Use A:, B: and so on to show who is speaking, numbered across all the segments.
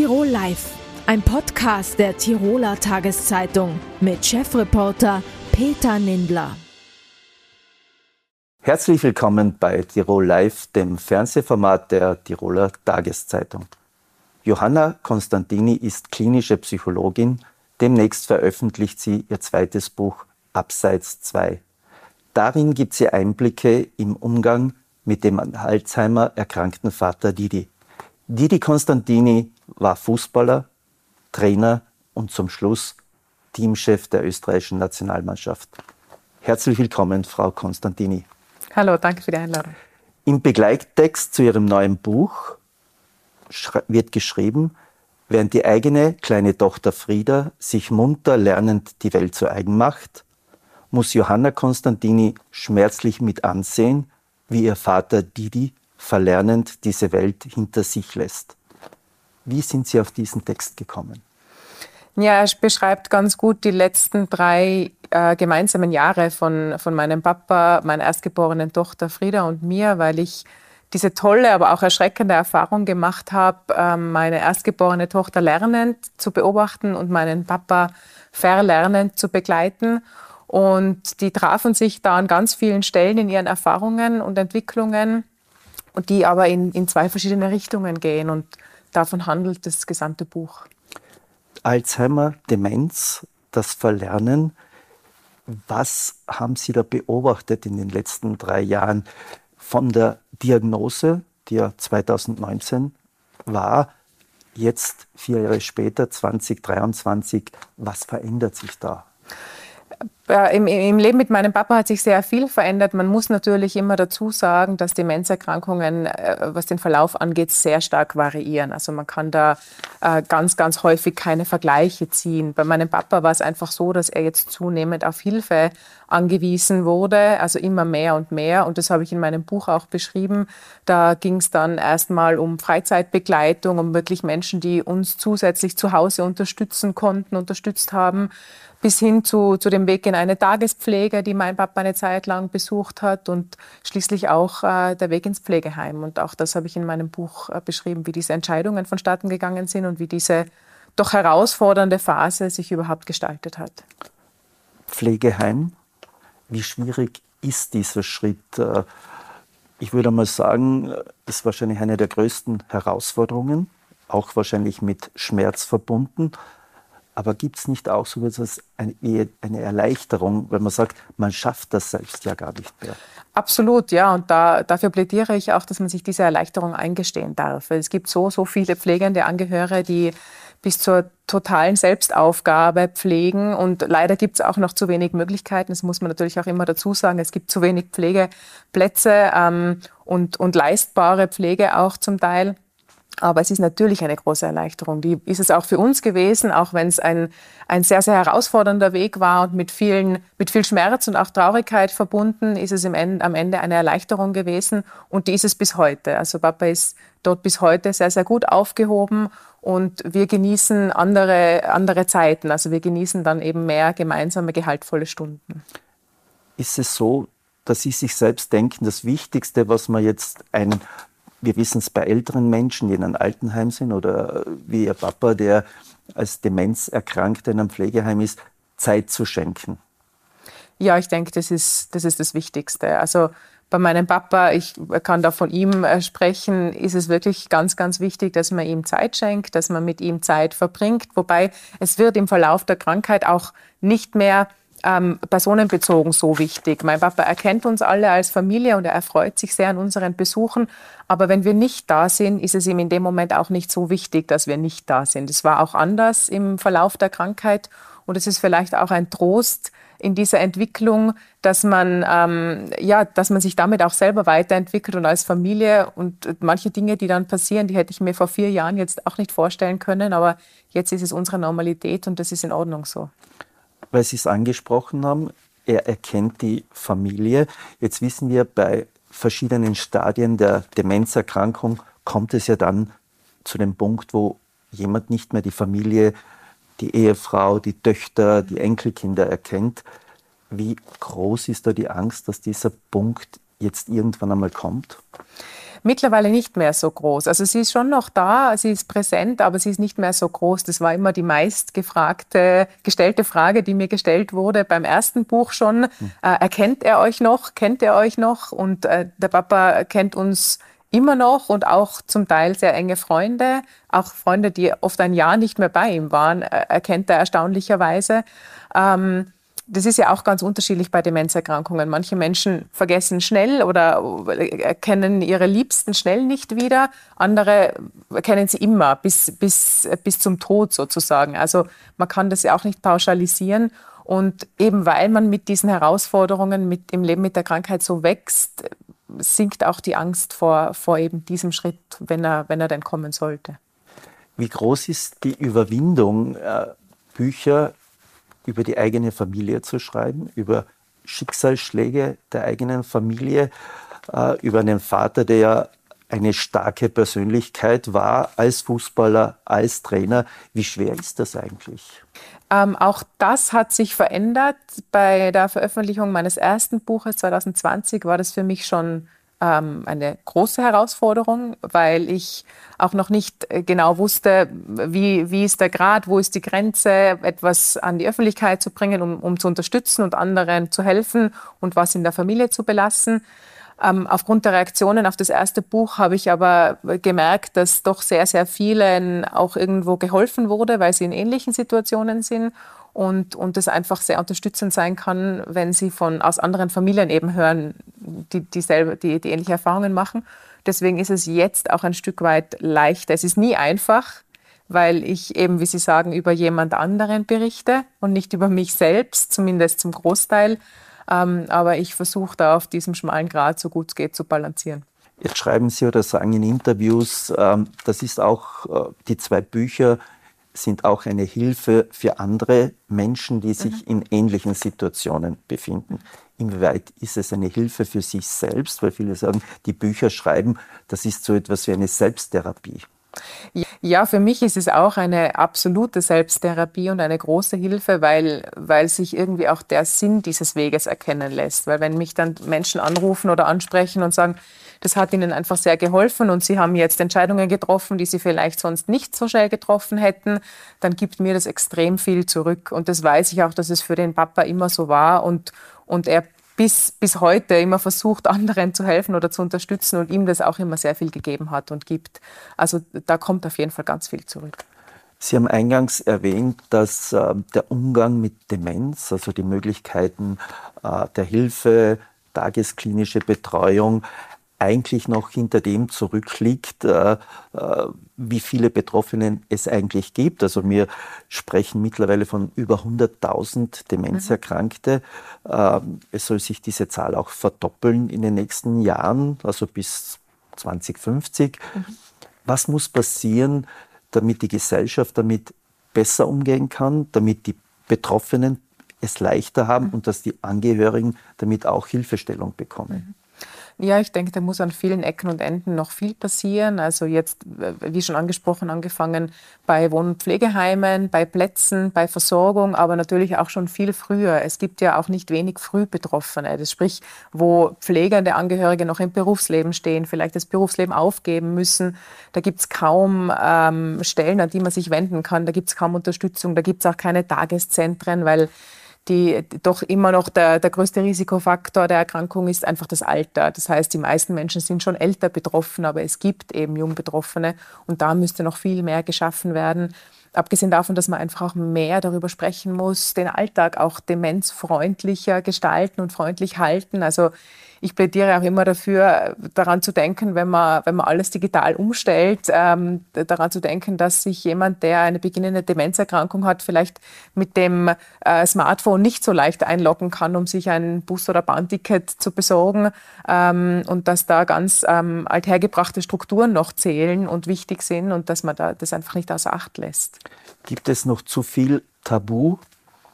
A: Tirol Live, ein Podcast der Tiroler Tageszeitung mit Chefreporter Peter Nindler.
B: Herzlich willkommen bei Tirol Live, dem Fernsehformat der Tiroler Tageszeitung. Johanna Konstantini ist klinische Psychologin. Demnächst veröffentlicht sie ihr zweites Buch Abseits 2. Darin gibt sie Einblicke im Umgang mit dem an Alzheimer erkrankten Vater Didi. Didi Konstantini war Fußballer, Trainer und zum Schluss Teamchef der österreichischen Nationalmannschaft. Herzlich willkommen, Frau Konstantini.
C: Hallo, danke für die Einladung.
B: Im Begleittext zu Ihrem neuen Buch wird geschrieben, während die eigene kleine Tochter Frieda sich munter lernend die Welt zu eigen macht, muss Johanna Konstantini schmerzlich mit ansehen, wie ihr Vater Didi verlernend diese Welt hinter sich lässt. Wie sind Sie auf diesen Text gekommen?
C: Ja, er beschreibt ganz gut die letzten drei äh, gemeinsamen Jahre von, von meinem Papa, meiner erstgeborenen Tochter Frieda und mir, weil ich diese tolle, aber auch erschreckende Erfahrung gemacht habe, äh, meine erstgeborene Tochter lernend zu beobachten und meinen Papa verlernend zu begleiten. Und die trafen sich da an ganz vielen Stellen in ihren Erfahrungen und Entwicklungen, die aber in, in zwei verschiedene Richtungen gehen. Und davon handelt das gesamte Buch.
B: Alzheimer, Demenz, das Verlernen. Was haben Sie da beobachtet in den letzten drei Jahren von der Diagnose, die ja 2019 war, jetzt vier Jahre später, 2023, was verändert sich da?
C: Äh, im, im, Leben mit meinem Papa hat sich sehr viel verändert. Man muss natürlich immer dazu sagen, dass Demenzerkrankungen, äh, was den Verlauf angeht, sehr stark variieren. Also man kann da äh, ganz, ganz häufig keine Vergleiche ziehen. Bei meinem Papa war es einfach so, dass er jetzt zunehmend auf Hilfe angewiesen wurde, also immer mehr und mehr. Und das habe ich in meinem Buch auch beschrieben. Da ging es dann erstmal um Freizeitbegleitung, um wirklich Menschen, die uns zusätzlich zu Hause unterstützen konnten, unterstützt haben bis hin zu, zu dem Weg in eine Tagespflege, die mein Papa eine Zeit lang besucht hat und schließlich auch äh, der Weg ins Pflegeheim. Und auch das habe ich in meinem Buch äh, beschrieben, wie diese Entscheidungen vonstatten gegangen sind und wie diese doch herausfordernde Phase sich überhaupt gestaltet hat.
B: Pflegeheim, wie schwierig ist dieser Schritt? Äh, ich würde mal sagen, ist wahrscheinlich eine der größten Herausforderungen, auch wahrscheinlich mit Schmerz verbunden. Aber gibt es nicht auch so etwas, eine, eine Erleichterung, wenn man sagt, man schafft das selbst ja gar nicht mehr?
C: Absolut, ja. Und da, dafür plädiere ich auch, dass man sich diese Erleichterung eingestehen darf. Es gibt so, so viele pflegende Angehörige, die bis zur totalen Selbstaufgabe pflegen. Und leider gibt es auch noch zu wenig Möglichkeiten. Das muss man natürlich auch immer dazu sagen. Es gibt zu wenig Pflegeplätze ähm, und, und leistbare Pflege auch zum Teil. Aber es ist natürlich eine große Erleichterung. Die ist es auch für uns gewesen, auch wenn es ein, ein sehr, sehr herausfordernder Weg war und mit, vielen, mit viel Schmerz und auch Traurigkeit verbunden, ist es Ende, am Ende eine Erleichterung gewesen. Und die ist es bis heute. Also Papa ist dort bis heute sehr, sehr gut aufgehoben und wir genießen andere, andere Zeiten. Also wir genießen dann eben mehr gemeinsame, gehaltvolle Stunden.
B: Ist es so, dass Sie sich selbst denken, das Wichtigste, was man jetzt einem wir wissen es bei älteren Menschen, die in einem Altenheim sind oder wie Ihr Papa, der als Demenzerkrankter in einem Pflegeheim ist, Zeit zu schenken.
C: Ja, ich denke, das ist, das ist das Wichtigste. Also bei meinem Papa, ich kann da von ihm äh, sprechen, ist es wirklich ganz, ganz wichtig, dass man ihm Zeit schenkt, dass man mit ihm Zeit verbringt. Wobei es wird im Verlauf der Krankheit auch nicht mehr ähm, personenbezogen so wichtig. Mein Papa erkennt uns alle als Familie und er erfreut sich sehr an unseren Besuchen. Aber wenn wir nicht da sind, ist es ihm in dem Moment auch nicht so wichtig, dass wir nicht da sind. Es war auch anders im Verlauf der Krankheit und es ist vielleicht auch ein Trost in dieser Entwicklung, dass man ähm, ja, dass man sich damit auch selber weiterentwickelt und als Familie und manche Dinge, die dann passieren, die hätte ich mir vor vier Jahren jetzt auch nicht vorstellen können, aber jetzt ist es unsere Normalität und das ist in Ordnung so
B: weil Sie es angesprochen haben, er erkennt die Familie. Jetzt wissen wir, bei verschiedenen Stadien der Demenzerkrankung kommt es ja dann zu dem Punkt, wo jemand nicht mehr die Familie, die Ehefrau, die Töchter, die Enkelkinder erkennt. Wie groß ist da die Angst, dass dieser Punkt jetzt irgendwann einmal kommt?
C: Mittlerweile nicht mehr so groß. Also sie ist schon noch da, sie ist präsent, aber sie ist nicht mehr so groß. Das war immer die meist gefragte, gestellte Frage, die mir gestellt wurde beim ersten Buch schon. Hm. Äh, erkennt er euch noch? Kennt er euch noch? Und äh, der Papa kennt uns immer noch und auch zum Teil sehr enge Freunde, auch Freunde, die oft ein Jahr nicht mehr bei ihm waren, äh, erkennt er erstaunlicherweise. Ähm, das ist ja auch ganz unterschiedlich bei Demenzerkrankungen. Manche Menschen vergessen schnell oder erkennen ihre Liebsten schnell nicht wieder. Andere erkennen sie immer bis, bis, bis zum Tod sozusagen. Also man kann das ja auch nicht pauschalisieren. Und eben weil man mit diesen Herausforderungen mit, im Leben mit der Krankheit so wächst, sinkt auch die Angst vor, vor eben diesem Schritt, wenn er, wenn er denn kommen sollte.
B: Wie groß ist die Überwindung, äh, Bücher über die eigene Familie zu schreiben, über Schicksalsschläge der eigenen Familie, äh, über einen Vater, der ja eine starke Persönlichkeit war als Fußballer, als Trainer. Wie schwer ist das eigentlich?
C: Ähm, auch das hat sich verändert. Bei der Veröffentlichung meines ersten Buches 2020 war das für mich schon ähm, eine große Herausforderung, weil ich auch noch nicht äh, genau wusste, wie, wie ist der Grad, wo ist die Grenze, etwas an die Öffentlichkeit zu bringen, um, um zu unterstützen und anderen zu helfen und was in der Familie zu belassen. Ähm, aufgrund der Reaktionen auf das erste Buch habe ich aber gemerkt, dass doch sehr, sehr vielen auch irgendwo geholfen wurde, weil sie in ähnlichen Situationen sind und, und es einfach sehr unterstützend sein kann, wenn sie von, aus anderen Familien eben hören, die, dieselbe, die, die ähnliche Erfahrungen machen. Deswegen ist es jetzt auch ein Stück weit leichter. Es ist nie einfach, weil ich eben, wie Sie sagen, über jemand anderen berichte und nicht über mich selbst, zumindest zum Großteil. Ähm, aber ich versuche da auf diesem schmalen Grad so gut es geht zu balancieren.
B: Jetzt schreiben Sie oder sagen in Interviews, ähm, das ist auch, äh, die zwei Bücher sind auch eine Hilfe für andere Menschen, die sich mhm. in ähnlichen Situationen befinden. Inwieweit ist es eine Hilfe für sich selbst? Weil viele sagen, die Bücher schreiben, das ist so etwas wie eine Selbsttherapie.
C: Ja, für mich ist es auch eine absolute Selbsttherapie und eine große Hilfe, weil, weil sich irgendwie auch der Sinn dieses Weges erkennen lässt. Weil wenn mich dann Menschen anrufen oder ansprechen und sagen, das hat ihnen einfach sehr geholfen und sie haben jetzt Entscheidungen getroffen, die sie vielleicht sonst nicht so schnell getroffen hätten, dann gibt mir das extrem viel zurück. Und das weiß ich auch, dass es für den Papa immer so war und, und er bis, bis heute immer versucht, anderen zu helfen oder zu unterstützen und ihm das auch immer sehr viel gegeben hat und gibt. Also da kommt auf jeden Fall ganz viel zurück.
B: Sie haben eingangs erwähnt, dass äh, der Umgang mit Demenz, also die Möglichkeiten äh, der Hilfe, tagesklinische Betreuung, eigentlich noch hinter dem zurückliegt, äh, äh, wie viele Betroffenen es eigentlich gibt. Also wir sprechen mittlerweile von über 100.000 Demenzerkrankte. Mhm. es soll sich diese Zahl auch verdoppeln in den nächsten Jahren, also bis 2050. Mhm. Was muss passieren, damit die Gesellschaft damit besser umgehen kann, damit die Betroffenen es leichter haben mhm. und dass die Angehörigen damit auch Hilfestellung bekommen?
C: Ja, ich denke, da muss an vielen Ecken und Enden noch viel passieren. Also jetzt, wie schon angesprochen, angefangen bei Wohn- und Pflegeheimen, bei Plätzen, bei Versorgung, aber natürlich auch schon viel früher. Es gibt ja auch nicht wenig Frühbetroffene, das sprich, wo pflegende Angehörige noch im Berufsleben stehen, vielleicht das Berufsleben aufgeben müssen. Da gibt es kaum ähm, Stellen, an die man sich wenden kann. Da gibt es kaum Unterstützung. Da gibt es auch keine Tageszentren, weil die doch immer noch der, der größte Risikofaktor der Erkrankung ist einfach das Alter. Das heißt, die meisten Menschen sind schon älter betroffen, aber es gibt eben Jungbetroffene und da müsste noch viel mehr geschaffen werden. Abgesehen davon, dass man einfach auch mehr darüber sprechen muss, den Alltag auch demenzfreundlicher gestalten und freundlich halten. Also ich plädiere auch immer dafür, daran zu denken, wenn man, wenn man alles digital umstellt, ähm, daran zu denken, dass sich jemand, der eine beginnende Demenzerkrankung hat, vielleicht mit dem äh, Smartphone nicht so leicht einloggen kann, um sich ein Bus- oder Bahnticket zu besorgen ähm, und dass da ganz ähm, althergebrachte Strukturen noch zählen und wichtig sind und dass man da das einfach nicht außer Acht lässt.
B: Gibt es noch zu viel Tabu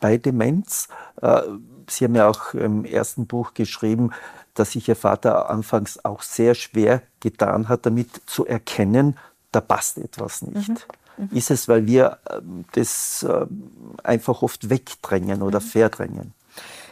B: bei Demenz? Äh, Sie haben ja auch im ersten Buch geschrieben, dass sich Ihr Vater anfangs auch sehr schwer getan hat, damit zu erkennen, da passt etwas nicht. Mhm. Mhm. Ist es, weil wir ähm, das ähm, einfach oft wegdrängen oder mhm. verdrängen?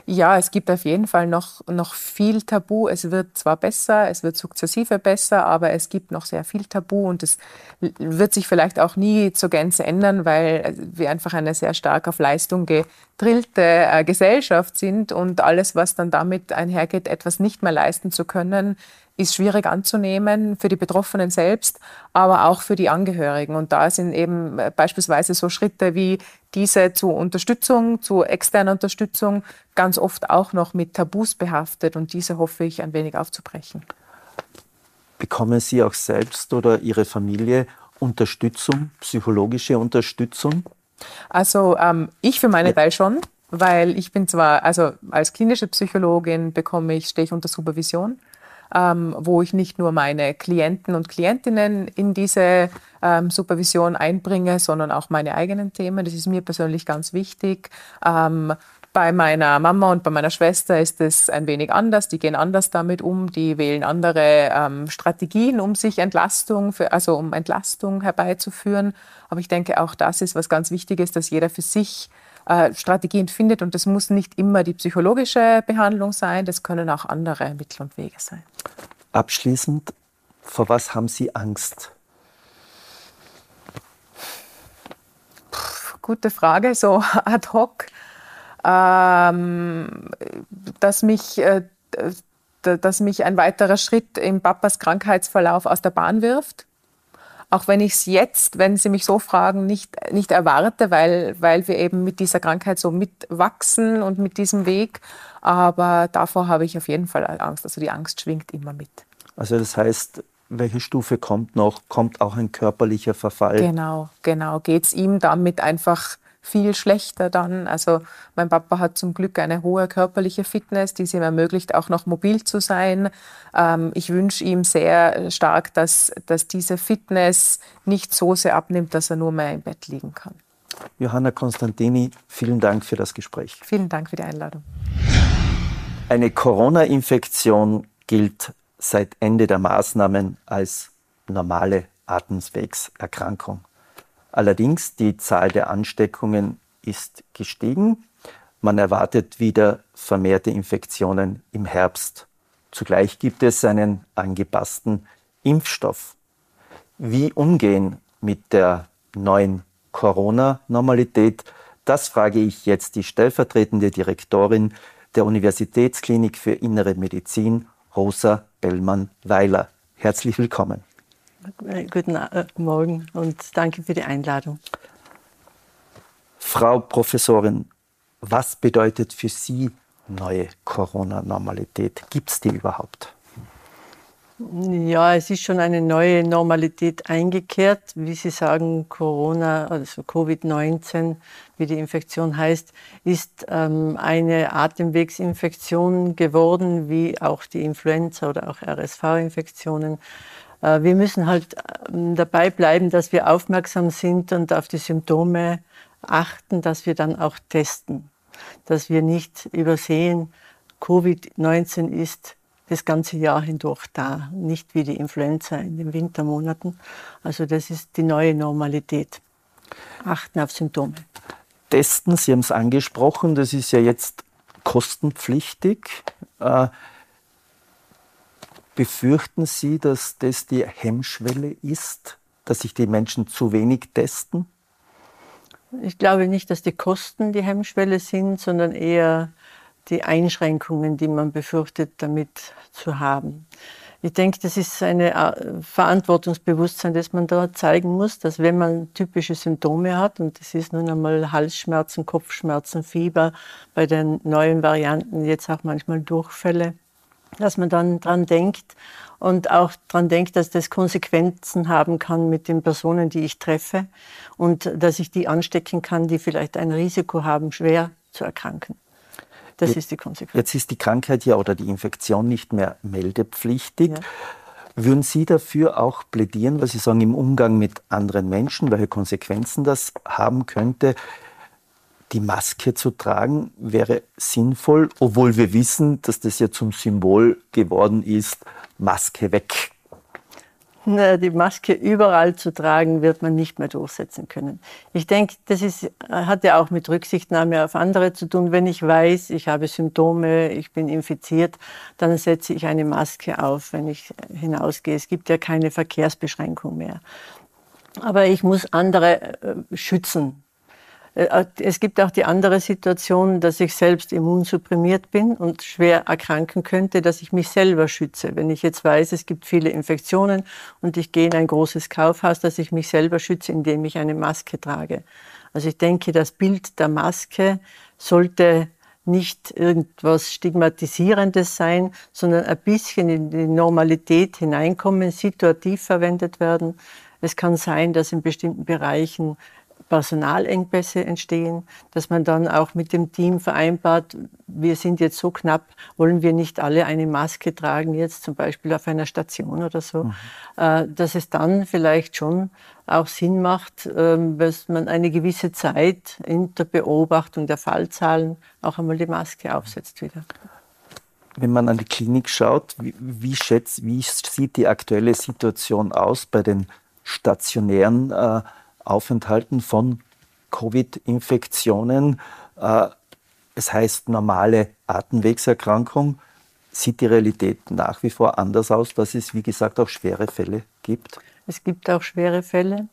C: Ja, es gibt auf jeden Fall noch, noch viel Tabu. Es wird zwar besser, es wird sukzessive besser, aber es gibt noch sehr viel Tabu und es wird sich vielleicht auch nie zur Gänze ändern, weil wir einfach eine sehr stark auf Leistung gedrillte äh, Gesellschaft sind und alles, was dann damit einhergeht, etwas nicht mehr leisten zu können, ist schwierig anzunehmen für die Betroffenen selbst, aber auch für die Angehörigen. Und da sind eben äh, beispielsweise so Schritte wie diese zur Unterstützung, zur externen Unterstützung ganz oft auch noch mit Tabus behaftet. Und diese hoffe ich ein wenig aufzubrechen.
B: Bekommen Sie auch selbst oder Ihre Familie Unterstützung, psychologische Unterstützung?
C: Also ähm, ich für meinen ja. Teil schon, weil ich bin zwar, also als klinische Psychologin bekomme ich, stehe ich unter Supervision ähm, wo ich nicht nur meine Klienten und Klientinnen in diese ähm, Supervision einbringe, sondern auch meine eigenen Themen. Das ist mir persönlich ganz wichtig. Ähm, bei meiner Mama und bei meiner Schwester ist es ein wenig anders. Die gehen anders damit um. Die wählen andere ähm, Strategien, um sich Entlastung, für, also um Entlastung herbeizuführen. Aber ich denke, auch das ist was ganz Wichtiges, dass jeder für sich äh, Strategien findet. Und das muss nicht immer die psychologische Behandlung sein, das können auch andere Mittel und Wege sein.
B: Abschließend, vor was haben Sie Angst?
C: Puh, gute Frage, so ad hoc. Ähm, dass mich äh, dass mich ein weiterer Schritt im Papas Krankheitsverlauf aus der Bahn wirft auch wenn ich es jetzt, wenn Sie mich so fragen, nicht, nicht erwarte, weil, weil wir eben mit dieser Krankheit so mitwachsen und mit diesem Weg. Aber davor habe ich auf jeden Fall Angst. Also die Angst schwingt immer mit.
B: Also das heißt, welche Stufe kommt noch? Kommt auch ein körperlicher Verfall?
C: Genau, genau. Geht es ihm damit einfach viel schlechter dann. Also mein Papa hat zum Glück eine hohe körperliche Fitness, die es ihm ermöglicht, auch noch mobil zu sein. Ähm, ich wünsche ihm sehr stark, dass, dass diese Fitness nicht so sehr abnimmt, dass er nur mehr im Bett liegen kann.
B: Johanna Konstantini, vielen Dank für das Gespräch.
C: Vielen Dank für die Einladung.
B: Eine Corona-Infektion gilt seit Ende der Maßnahmen als normale Atemwegserkrankung. Allerdings die Zahl der Ansteckungen ist gestiegen. Man erwartet wieder vermehrte Infektionen im Herbst. Zugleich gibt es einen angepassten Impfstoff. Wie umgehen mit der neuen Corona-Normalität? Das frage ich jetzt die stellvertretende Direktorin der Universitätsklinik für Innere Medizin, Rosa Bellmann-Weiler. Herzlich willkommen.
D: Guten äh, Morgen und danke für die Einladung.
B: Frau Professorin, was bedeutet für Sie neue Corona-Normalität? Gibt es die überhaupt?
D: Ja, es ist schon eine neue Normalität eingekehrt. Wie Sie sagen, Corona, also Covid-19, wie die Infektion heißt, ist ähm, eine Atemwegsinfektion geworden, wie auch die Influenza oder auch RSV-Infektionen. Äh, wir müssen halt ähm, dabei bleiben, dass wir aufmerksam sind und auf die Symptome achten, dass wir dann auch testen. Dass wir nicht übersehen, Covid-19 ist das ganze Jahr hindurch da, nicht wie die Influenza in den Wintermonaten. Also das ist die neue Normalität. Achten auf Symptome.
B: Testen, Sie haben es angesprochen, das ist ja jetzt kostenpflichtig. Befürchten Sie, dass das die Hemmschwelle ist, dass sich die Menschen zu wenig testen?
D: Ich glaube nicht, dass die Kosten die Hemmschwelle sind, sondern eher die Einschränkungen, die man befürchtet, damit zu haben. Ich denke, das ist ein äh, Verantwortungsbewusstsein, das man da zeigen muss, dass wenn man typische Symptome hat, und das ist nun einmal Halsschmerzen, Kopfschmerzen, Fieber, bei den neuen Varianten jetzt auch manchmal Durchfälle, dass man dann dran denkt und auch dran denkt, dass das Konsequenzen haben kann mit den Personen, die ich treffe und dass ich die anstecken kann, die vielleicht ein Risiko haben, schwer zu erkranken. Das jetzt, ist die Konsequenz.
B: Jetzt ist die Krankheit ja oder die Infektion nicht mehr meldepflichtig. Ja. Würden Sie dafür auch plädieren, weil Sie sagen, im Umgang mit anderen Menschen, welche Konsequenzen das haben könnte, die Maske zu tragen wäre sinnvoll, obwohl wir wissen, dass das ja zum Symbol geworden ist, Maske weg.
D: die Maske überall zu tragen, wird man nicht mehr durchsetzen können. Ich denke, das ist, hat ja auch mit Rücksichtnahme auf andere zu tun. Wenn ich weiß, ich habe Symptome, ich bin infiziert, dann setze ich eine Maske auf, wenn ich hinausgehe. Es gibt ja keine Verkehrsbeschränkung mehr. Aber ich muss andere äh, schützen es gibt auch die andere Situation, dass ich selbst immunsupprimiert bin und schwer erkranken könnte, dass ich mich selber schütze. Wenn ich jetzt weiß, es gibt viele Infektionen und ich gehe in ein großes Kaufhaus, dass ich mich selber schütze, indem ich eine Maske trage. Also ich denke, das Bild der Maske sollte nicht irgendwas Stigmatisierendes sein, sondern ein bisschen in die Normalität hineinkommen, situativ verwendet werden. Es kann sein, dass in bestimmten Bereichen Personalengpässe entstehen, dass man dann auch mit dem Team vereinbart, wir sind jetzt so knapp, wollen wir nicht alle eine Maske tragen, jetzt zum Beispiel auf einer Station oder so, mhm. Äh, dass es dann vielleicht schon auch Sinn macht, ähm, dass man eine gewisse Zeit in der Beobachtung der Fallzahlen auch einmal die Maske aufsetzt wieder.
B: Wenn man an die Klinik schaut, wie, wie, schätzt, wie sieht die aktuelle Situation aus bei den stationären äh, Aufenthalten von Covid-Infektionen. Äh, es heißt normale Atemwegserkrankung. Sieht die Realität nach wie vor anders aus, dass es, wie gesagt, auch schwere Fälle gibt?
D: Es gibt auch schwere Fälle.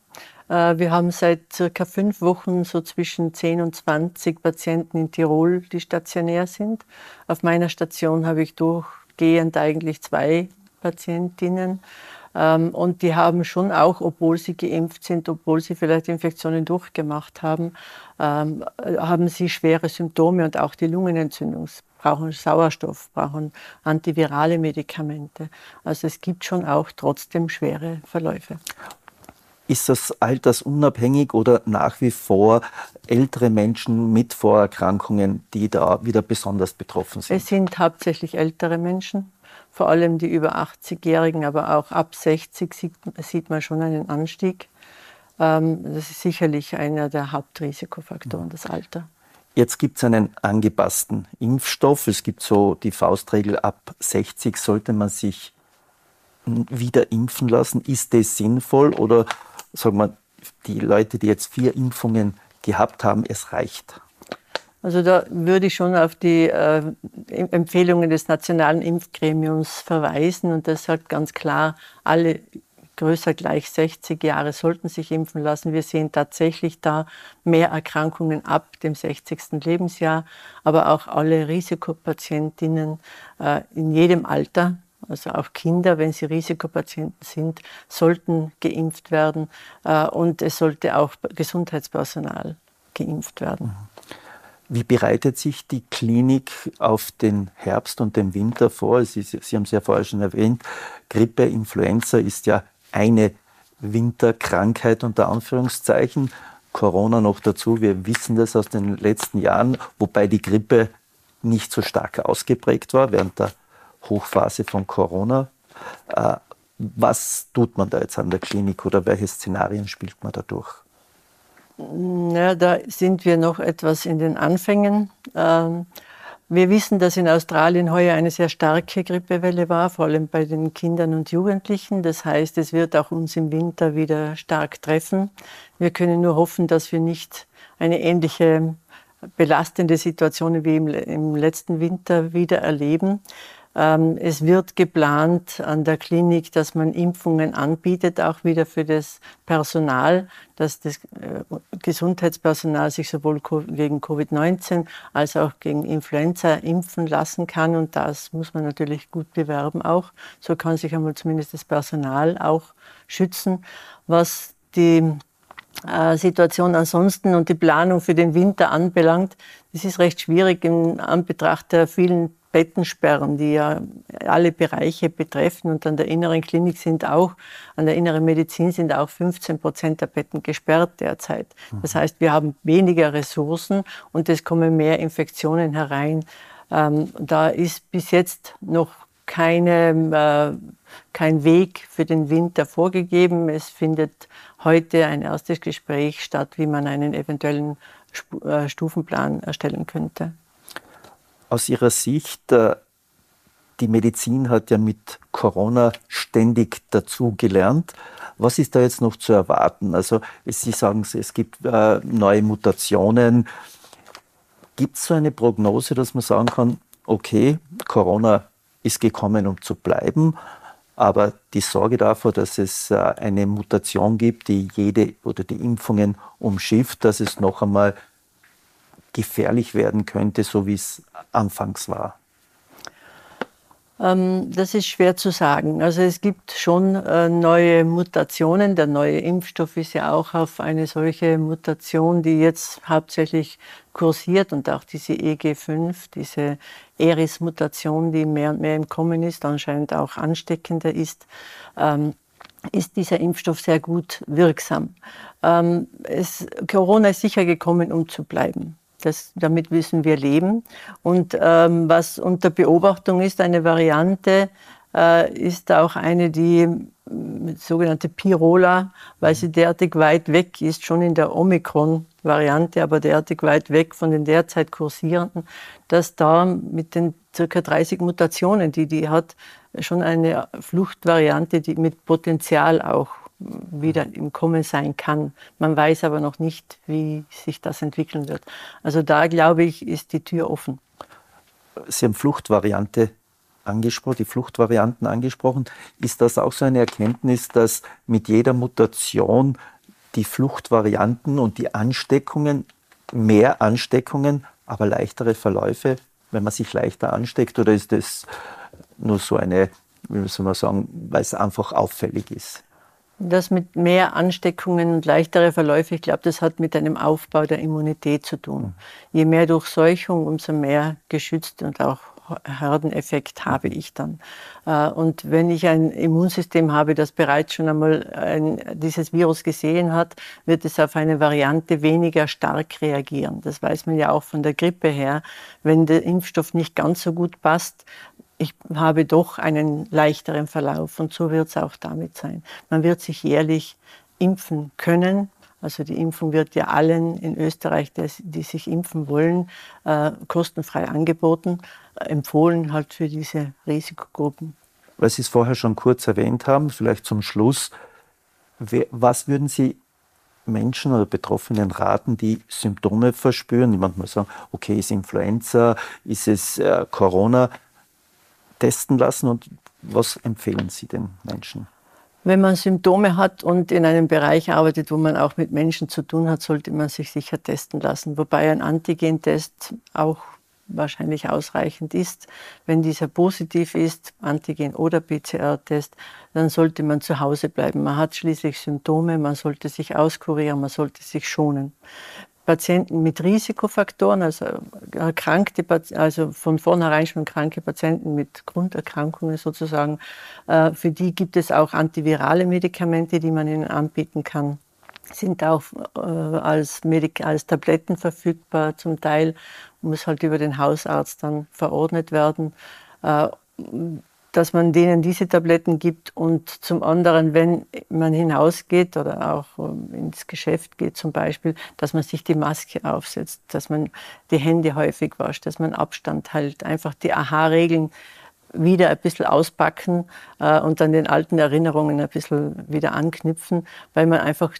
D: Äh, wir haben seit circa fünf Wochen so zwischen 10 und 20 Patienten in Tirol, die stationär sind. Auf meiner Station habe ich durchgehend eigentlich zwei Patientinnen. Ähm, und die haben schon auch, obwohl sie geimpft sind, obwohl sie vielleicht Infektionen durchgemacht haben, ähm, haben sie schwere Symptome und auch die Lungenentzündung brauchen Sauerstoff, brauchen antivirale Medikamente. Also es gibt schon auch trotzdem schwere Verläufe.
B: Ist das altersunabhängig oder nach wie vor ältere Menschen mit Vorerkrankungen, die da wieder besonders betroffen sind?
D: Es sind hauptsächlich ältere Menschen vor allem die über 80-Jährigen, aber auch ab 60 sieht, sieht man schon einen Anstieg. Ähm, das ist sicherlich einer der Hauptrisikofaktoren, das Alter.
B: Jetzt gibt es einen angepassten Impfstoff. Es gibt so die Faustregel, ab 60 sollte man sich wieder impfen lassen. Ist das sinnvoll oder sagen wir, die Leute, die jetzt vier Impfungen gehabt haben, es reicht?
D: Also da würde ich schon auf die äh, Empfehlungen des Nationalen Impfgremiums verweisen und das sagt ganz klar, alle größer gleich 60 Jahre sollten sich impfen lassen. Wir sehen tatsächlich da mehr Erkrankungen ab dem 60. Lebensjahr, aber auch alle Risikopatientinnen äh, in jedem Alter, also auch Kinder, wenn sie Risikopatienten sind, sollten geimpft werden äh, und es sollte auch Gesundheitspersonal geimpft werden. Mhm.
B: Wie bereitet sich die Klinik auf den Herbst und den Winter vor? Sie, Sie haben es ja vorher schon erwähnt, Grippe, Influenza ist ja eine Winterkrankheit unter Anführungszeichen. Corona noch dazu, wir wissen das aus den letzten Jahren, wobei die Grippe nicht so stark ausgeprägt war während der Hochphase von Corona. Äh, was tut man da jetzt an der Klinik oder welche Szenarien spielt man da durch?
D: Ja, da sind wir noch etwas in den Anfängen. Ähm, wir wissen, dass in Australien heuer eine sehr starke Grippewelle war, vor allem bei den Kindern und Jugendlichen. Das heißt, es wird auch uns im Winter wieder stark treffen. Wir können nur hoffen, dass wir nicht eine ähnliche belastende Situation wie im, letzten Winter wieder erleben. Ähm, es wird geplant an der Klinik, dass man Impfungen anbietet, auch wieder für das Personal, dass das äh, Gesundheitspersonal sich sowohl gegen Covid-19 als auch gegen Influenza impfen lassen kann. Und das muss man natürlich gut bewerben auch. So kann sich einmal zumindest das Personal auch schützen. Was die äh, Situation ansonsten und die Planung für den Winter anbelangt, das ist recht schwierig in Anbetracht der vielen Bettensperren, die ja alle Bereiche betreffen. Und an der inneren Klinik sind auch, an der inneren Medizin sind auch 15 Prozent der Betten gesperrt derzeit. Das heißt, wir haben weniger Ressourcen und es kommen mehr Infektionen herein. Ähm, da ist bis jetzt noch keine, äh, kein Weg für den Winter vorgegeben. Es findet heute ein erstes Gespräch statt, wie man einen eventuellen äh, Stufenplan erstellen könnte
B: aus Ihrer Sicht, äh, Die Medizin hat ja mit Corona ständig dazu gelernt. Was ist da jetzt noch zu erwarten? Also Sie sagen, es gibt äh, neue Mutationen. Gibt es so eine Prognose, dass man sagen kann, okay, Corona ist gekommen, um zu bleiben, aber die Sorge davor, dass es äh, eine Mutation gibt, die jede oder die Impfungen umschifft, dass es noch einmal gefährlich werden könnte, so wie es anfangs war?
D: Ähm, das ist schwer zu sagen. Also es gibt schon äh, neue Mutationen. Der neue Impfstoff ist ja auch auf eine solche Mutation, die jetzt hauptsächlich kursiert und auch diese EG5, diese Eris-Mutation, die mehr und mehr im Kommen ist, anscheinend auch ansteckender ist, ähm, ist dieser Impfstoff sehr gut wirksam. Ähm, es, Corona ist sicher gekommen, um zu bleiben. Das, damit müssen wir leben. Und ähm, was unter Beobachtung ist, eine Variante äh, ist auch eine, die sogenannte Pirola, weil sie derartig weit weg ist, schon in der Omikron-Variante, aber derartig weit weg von den derzeit kursierenden, dass da mit den circa 30 Mutationen, die die hat, schon eine Fluchtvariante, die mit Potenzial auch wieder im Kommen sein kann. Man weiß aber noch nicht, wie sich das entwickeln wird. Also da glaube ich, ist die Tür offen.
B: Sie haben Fluchtvariante angesprochen, die Fluchtvarianten angesprochen. Ist das auch so eine Erkenntnis, dass mit jeder Mutation die Fluchtvarianten und die Ansteckungen, mehr Ansteckungen, aber leichtere Verläufe, wenn man sich leichter ansteckt? Oder ist das nur so eine, wie soll man sagen, weil es einfach auffällig ist?
D: Das mit mehr Ansteckungen und leichtere Verläufe, ich glaube, das hat mit einem Aufbau der Immunität zu tun. Mhm. Je mehr Durchseuchung, umso mehr geschützt und auch Herdeneffekt habe ich dann. Äh, und wenn ich ein Immunsystem habe, das bereits schon einmal ein, dieses Virus gesehen hat, wird es auf eine Variante weniger stark reagieren. Das weiß man ja auch von der Grippe her. Wenn der Impfstoff nicht ganz so gut passt, ich habe doch einen leichteren Verlauf und so wird es auch damit sein. Man wird sich jährlich impfen können. Also die Impfung wird ja allen in Österreich, die sich impfen wollen, äh, kostenfrei angeboten, empfohlen halt für diese Risikogruppen.
B: Weil Sie es vorher schon kurz erwähnt haben, vielleicht zum Schluss, was würden Sie Menschen oder Betroffenen raten, die Symptome verspüren, die manchmal sagen, okay, ist Influenza, ist es äh, Corona, testen lassen und was empfehlen Sie den Menschen?
D: Wenn man Symptome hat und in einem Bereich arbeitet, wo man auch mit Menschen zu tun hat, sollte man sich sicher testen lassen. Wobei ein Antigentest auch wahrscheinlich ausreichend ist. Wenn dieser positiv ist, Antigen- oder PCR-Test, dann sollte man zu Hause bleiben. Man hat schließlich Symptome, man sollte sich auskurieren, man sollte sich schonen. Patienten mit Risikofaktoren, also erkrankte, also von vornherein schon kranke Patienten mit Grunderkrankungen sozusagen, äh, für die gibt es auch antivirale Medikamente, die man ihnen anbieten kann sind auch äh, als, Medik als Tabletten verfügbar zum Teil, muss halt über den Hausarzt dann verordnet werden. Äh, dass man denen diese Tabletten gibt und zum anderen, wenn man hinausgeht oder auch ähm, ins Geschäft geht zum Beispiel, dass man sich die Maske aufsetzt, dass man die Hände häufig wascht, dass man Abstand hält, einfach die Aha-Regeln wieder ein bisschen auspacken äh, und dann den alten Erinnerungen ein bisschen wieder anknüpfen, weil man einfach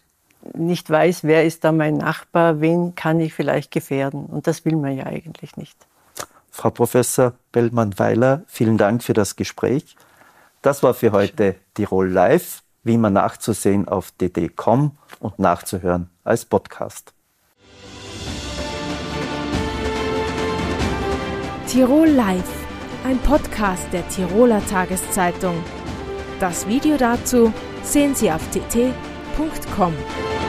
D: nicht weiß, wer ist da mein Nachbar, wen kann ich vielleicht gefährden. Und das will man ja eigentlich nicht.
B: Frau Professor Bellmann-Weiler, vielen Dank für das Gespräch. Das war für heute Tirol Live, wie immer nachzusehen auf dd.com und nachzuhören als Podcast.
A: Tirol Live, ein Podcast der Tiroler Tageszeitung. Das Video dazu sehen Sie auf tt.com www.ftf.com.